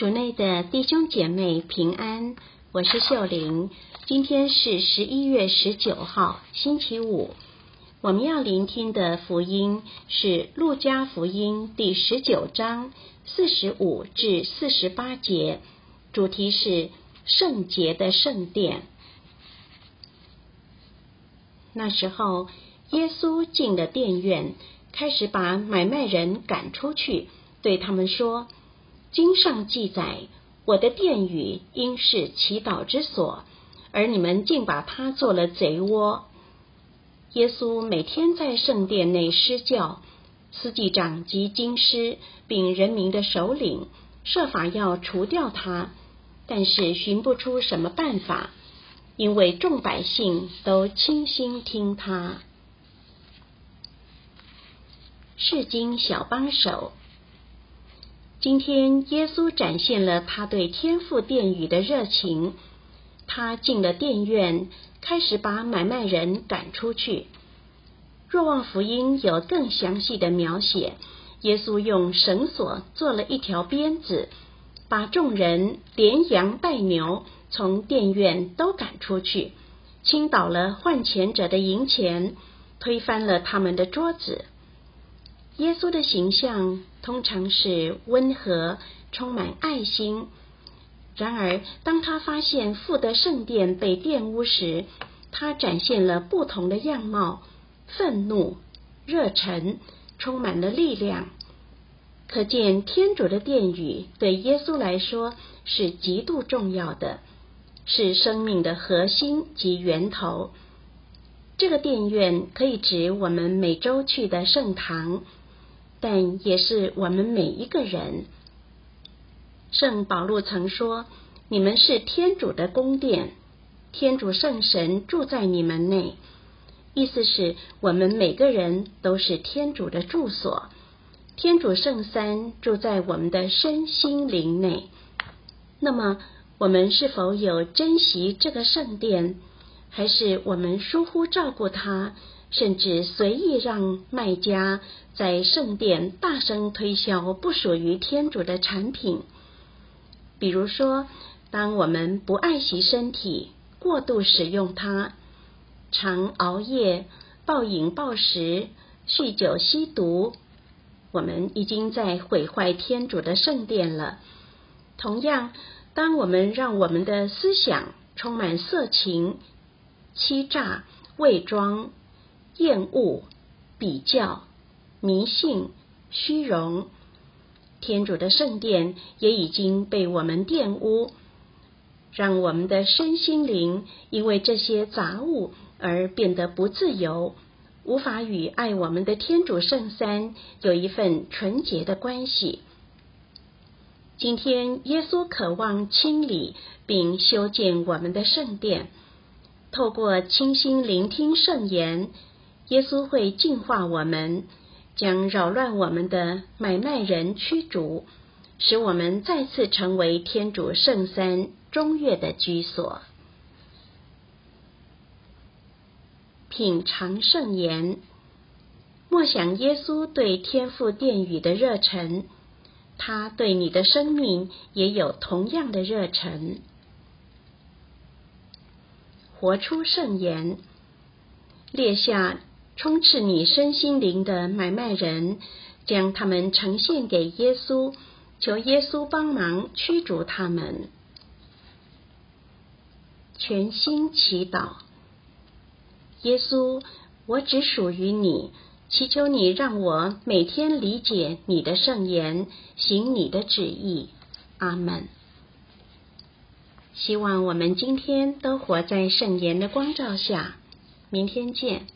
主内的弟兄姐妹平安，我是秀玲。今天是十一月十九号，星期五。我们要聆听的福音是《路加福音》第十九章四十五至四十八节，主题是圣洁的圣殿。那时候，耶稣进了殿院，开始把买卖人赶出去，对他们说。经上记载，我的殿宇应是祈祷之所，而你们竟把它做了贼窝。耶稣每天在圣殿内施教，司祭长及经师，并人民的首领设法要除掉他，但是寻不出什么办法，因为众百姓都倾心听他。是经小帮手。今天，耶稣展现了他对天父殿宇的热情。他进了殿院，开始把买卖人赶出去。若望福音有更详细的描写，耶稣用绳索做了一条鞭子，把众人连羊带牛从殿院都赶出去，倾倒了换钱者的银钱，推翻了他们的桌子。耶稣的形象通常是温和、充满爱心。然而，当他发现富德圣殿被玷污时，他展现了不同的样貌：愤怒、热忱，充满了力量。可见，天主的殿宇对耶稣来说是极度重要的，是生命的核心及源头。这个殿院可以指我们每周去的圣堂。但也是我们每一个人。圣保禄曾说：“你们是天主的宫殿，天主圣神住在你们内。”意思是我们每个人都是天主的住所，天主圣三住在我们的身心灵内。那么，我们是否有珍惜这个圣殿，还是我们疏忽照顾它？甚至随意让卖家在圣殿大声推销不属于天主的产品，比如说，当我们不爱惜身体，过度使用它，常熬夜、暴饮暴食、酗酒吸毒，我们已经在毁坏天主的圣殿了。同样，当我们让我们的思想充满色情、欺诈、伪装，厌恶、比较、迷信、虚荣，天主的圣殿也已经被我们玷污，让我们的身心灵因为这些杂物而变得不自由，无法与爱我们的天主圣三有一份纯洁的关系。今天，耶稣渴望清理并修建我们的圣殿，透过清心聆听圣言。耶稣会净化我们，将扰乱我们的买卖人驱逐，使我们再次成为天主圣三中月的居所。品尝圣言，默想耶稣对天父殿宇的热忱，他对你的生命也有同样的热忱。活出圣言，列下。充斥你身心灵的买卖人，将他们呈现给耶稣，求耶稣帮忙驱逐他们。全心祈祷，耶稣，我只属于你，祈求你让我每天理解你的圣言，行你的旨意。阿门。希望我们今天都活在圣言的光照下。明天见。